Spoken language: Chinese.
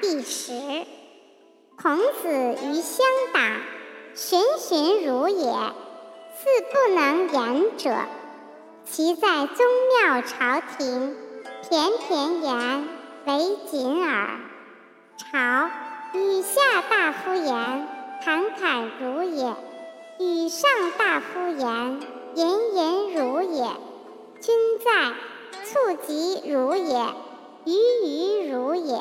第十。孔子于乡党，循循如也，似不能言者。其在宗庙朝廷，偏偏言为谨耳。朝与下大夫言，侃侃如也；与上大夫言，隐隐如也。君在，促及如也；于于如也。